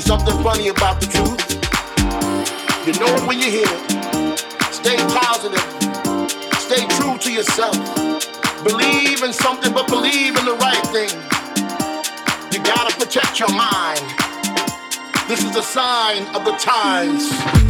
There's something funny about the truth. You know it when you hear it. Stay positive. Stay true to yourself. Believe in something, but believe in the right thing. You gotta protect your mind. This is a sign of the times.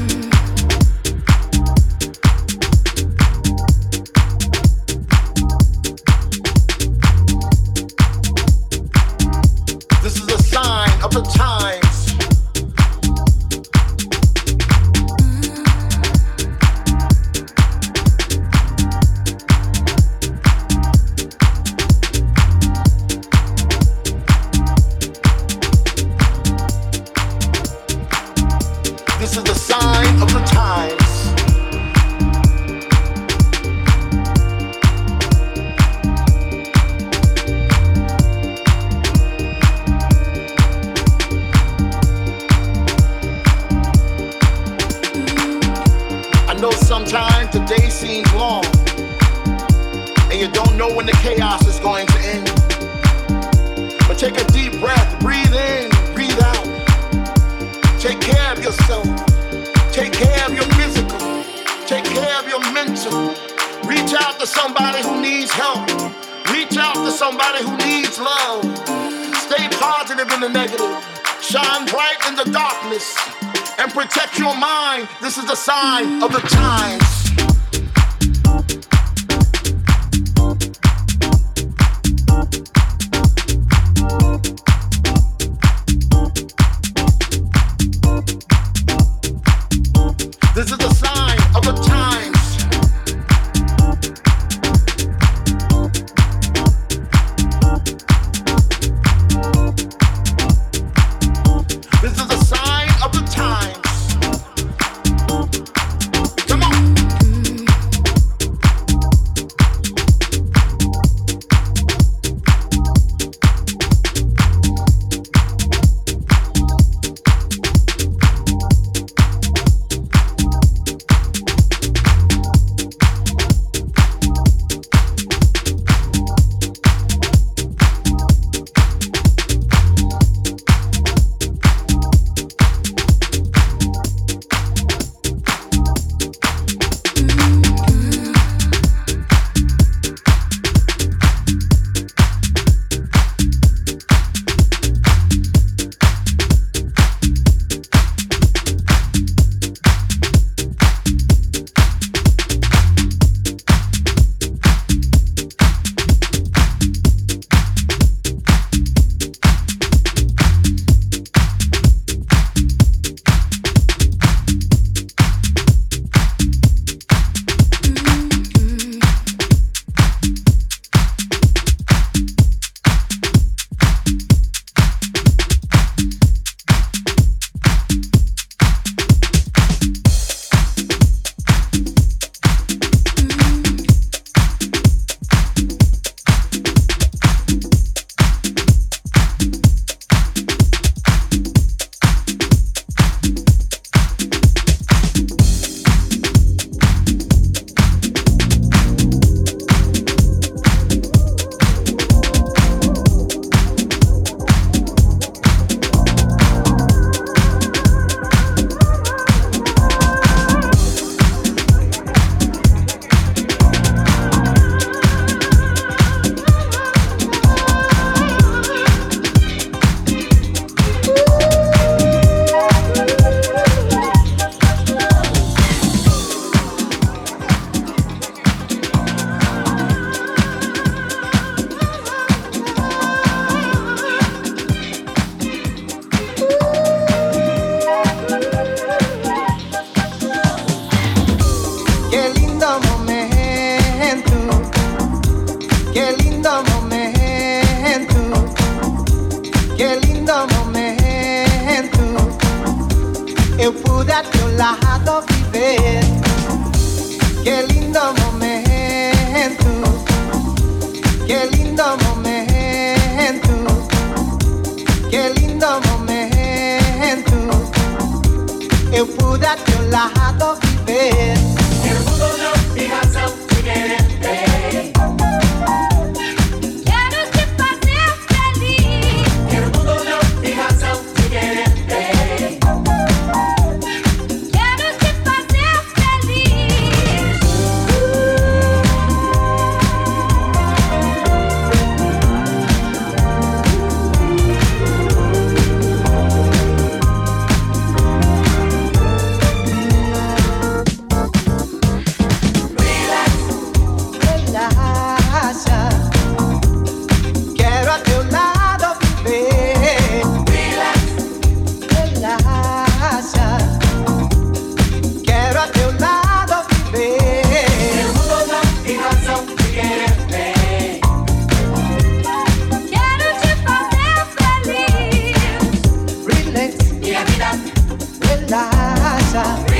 inside.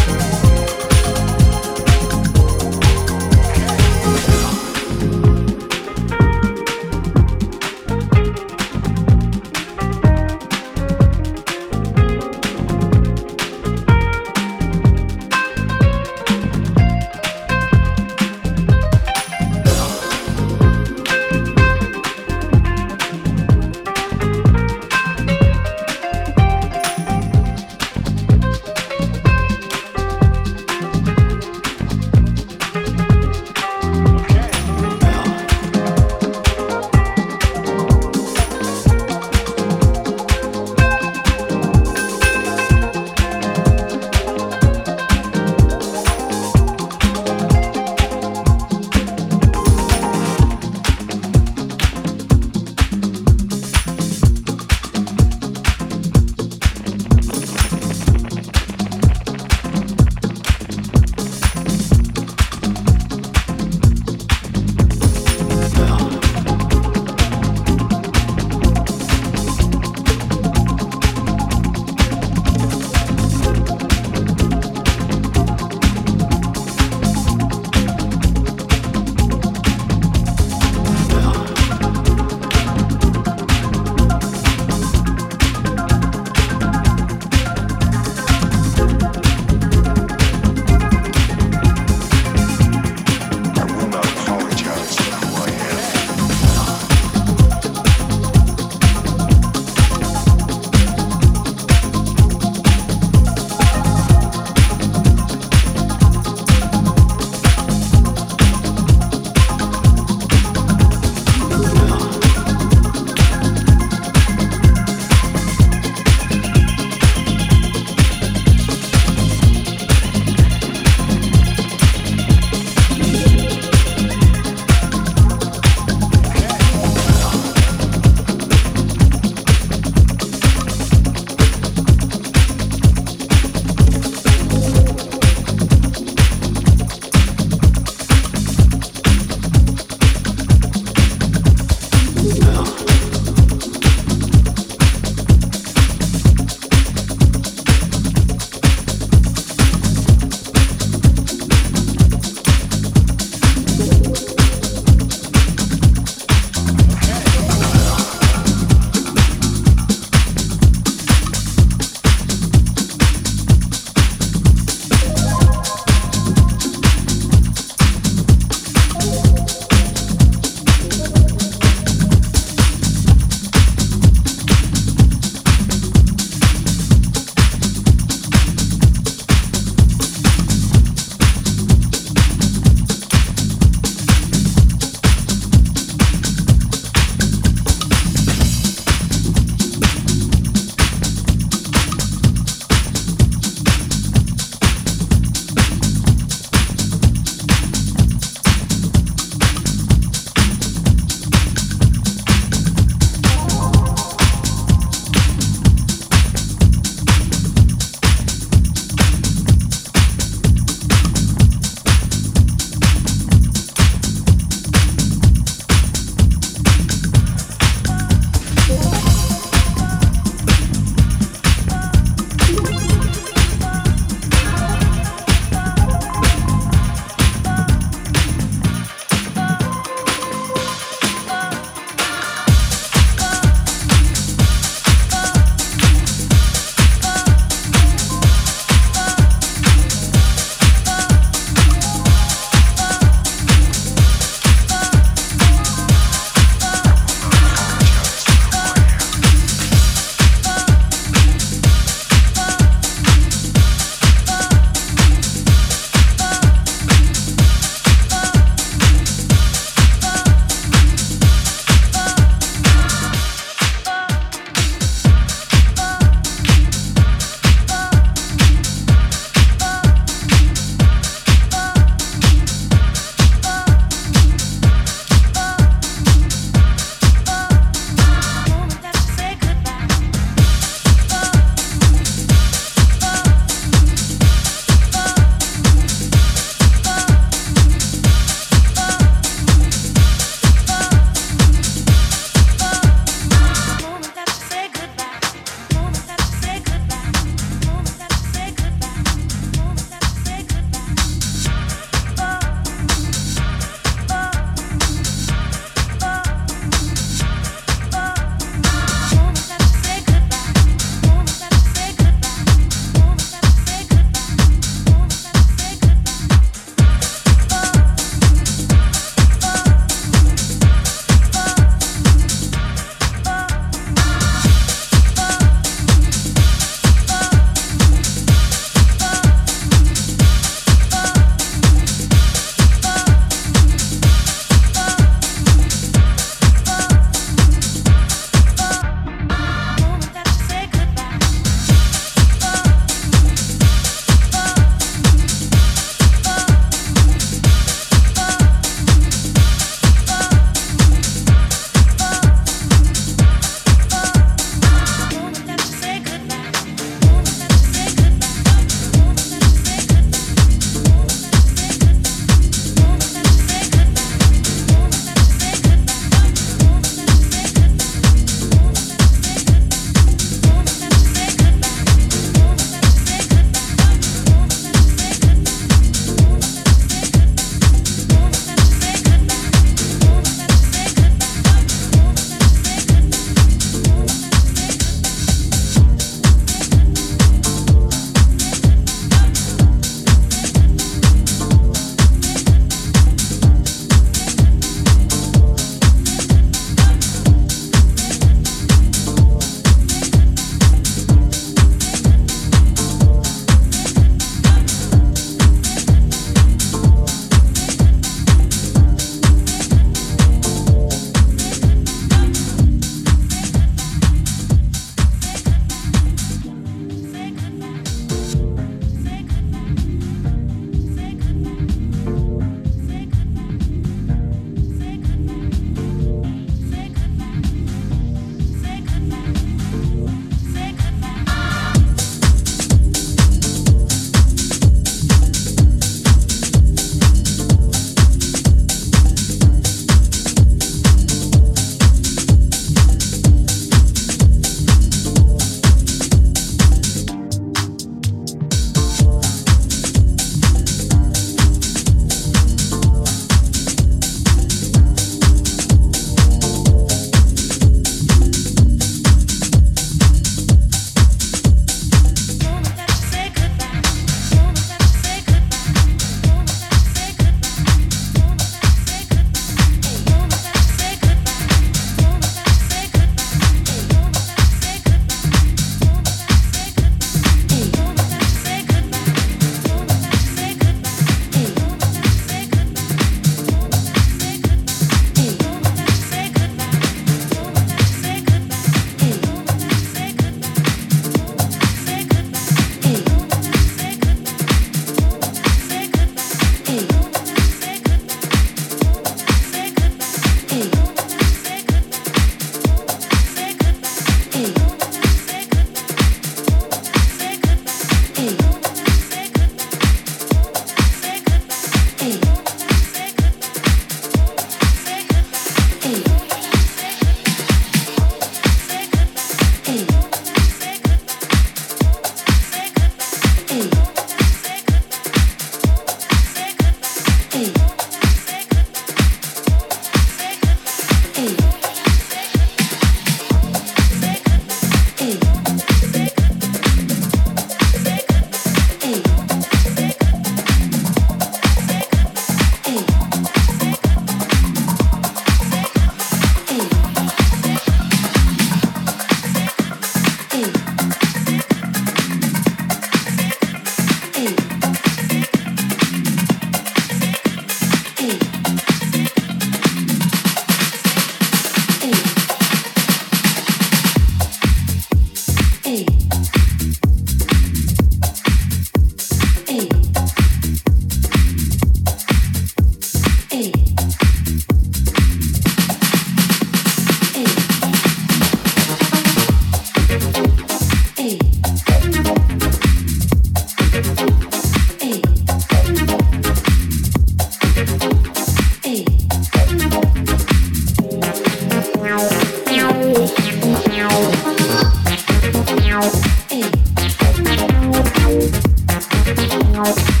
heart.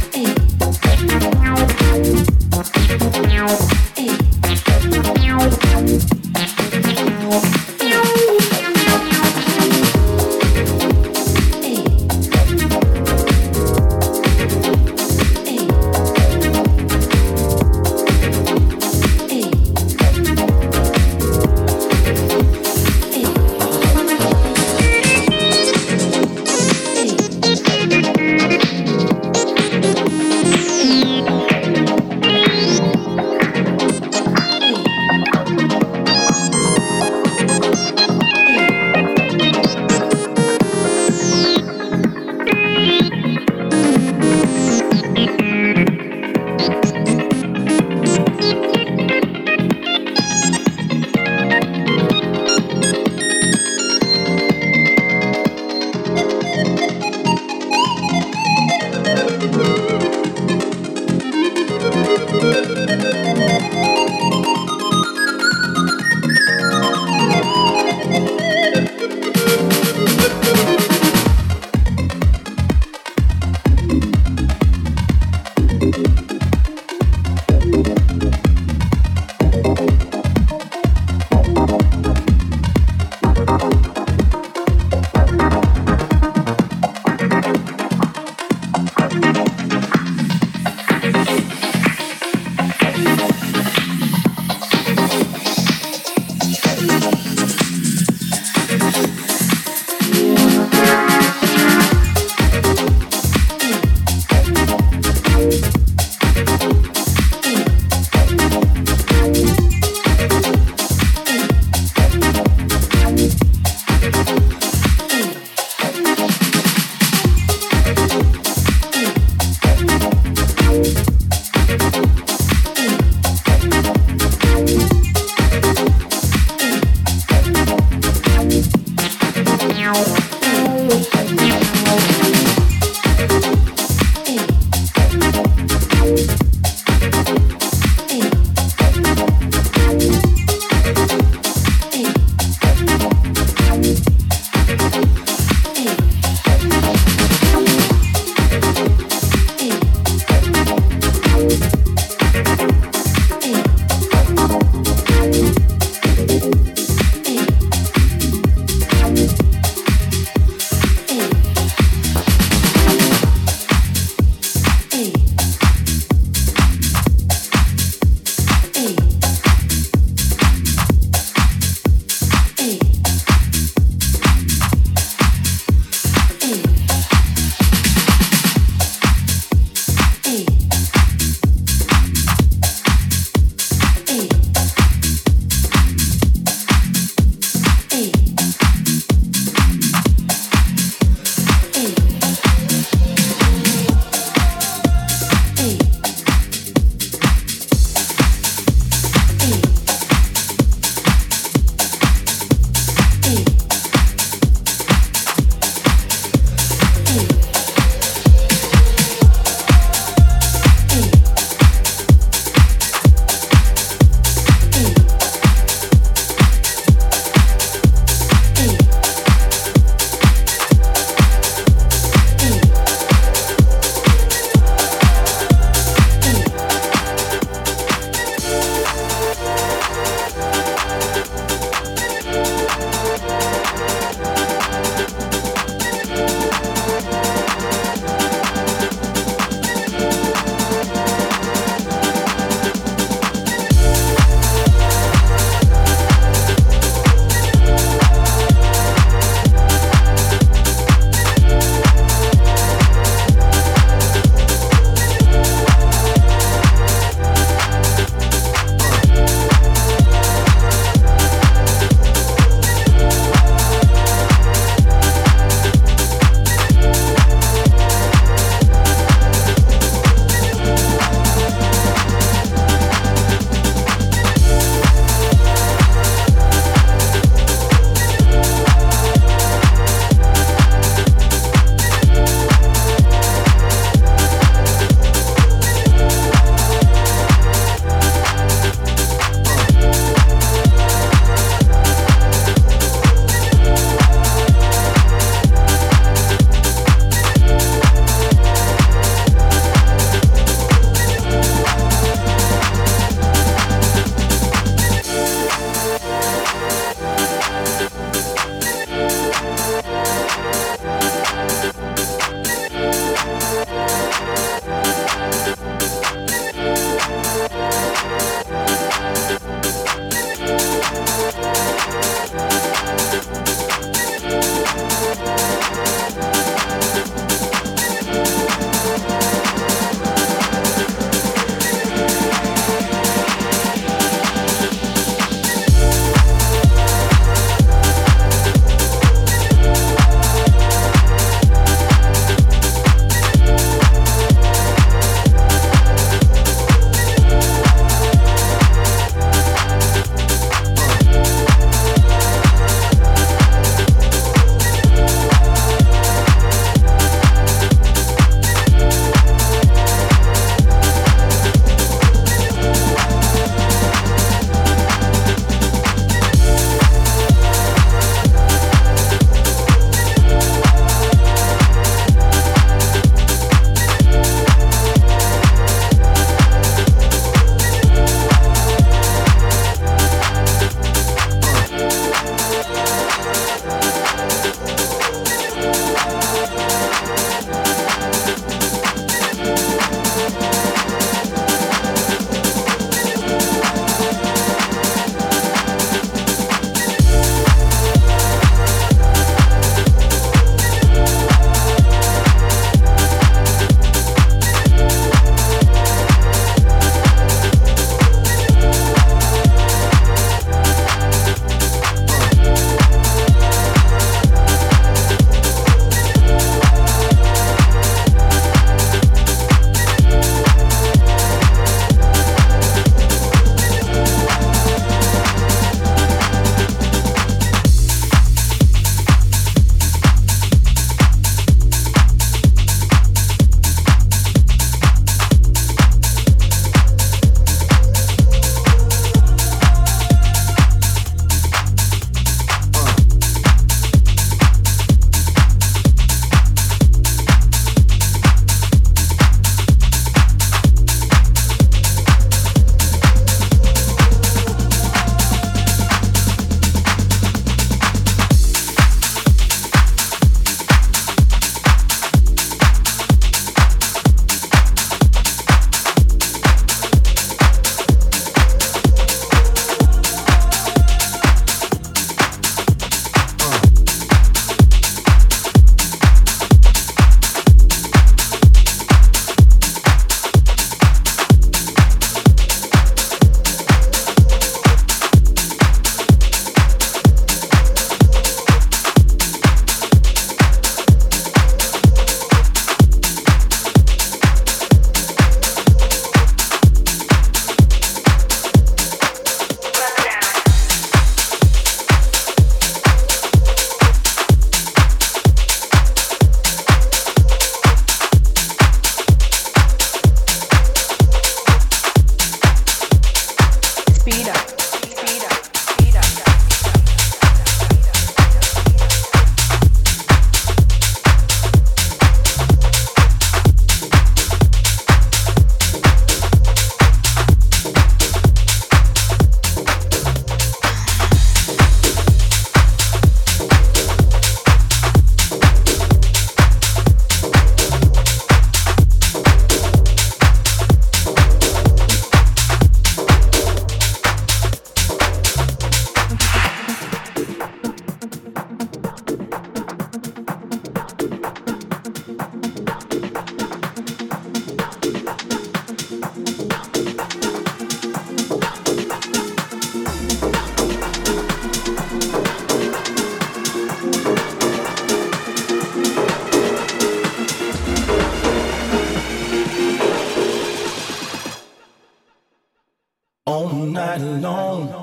night alone.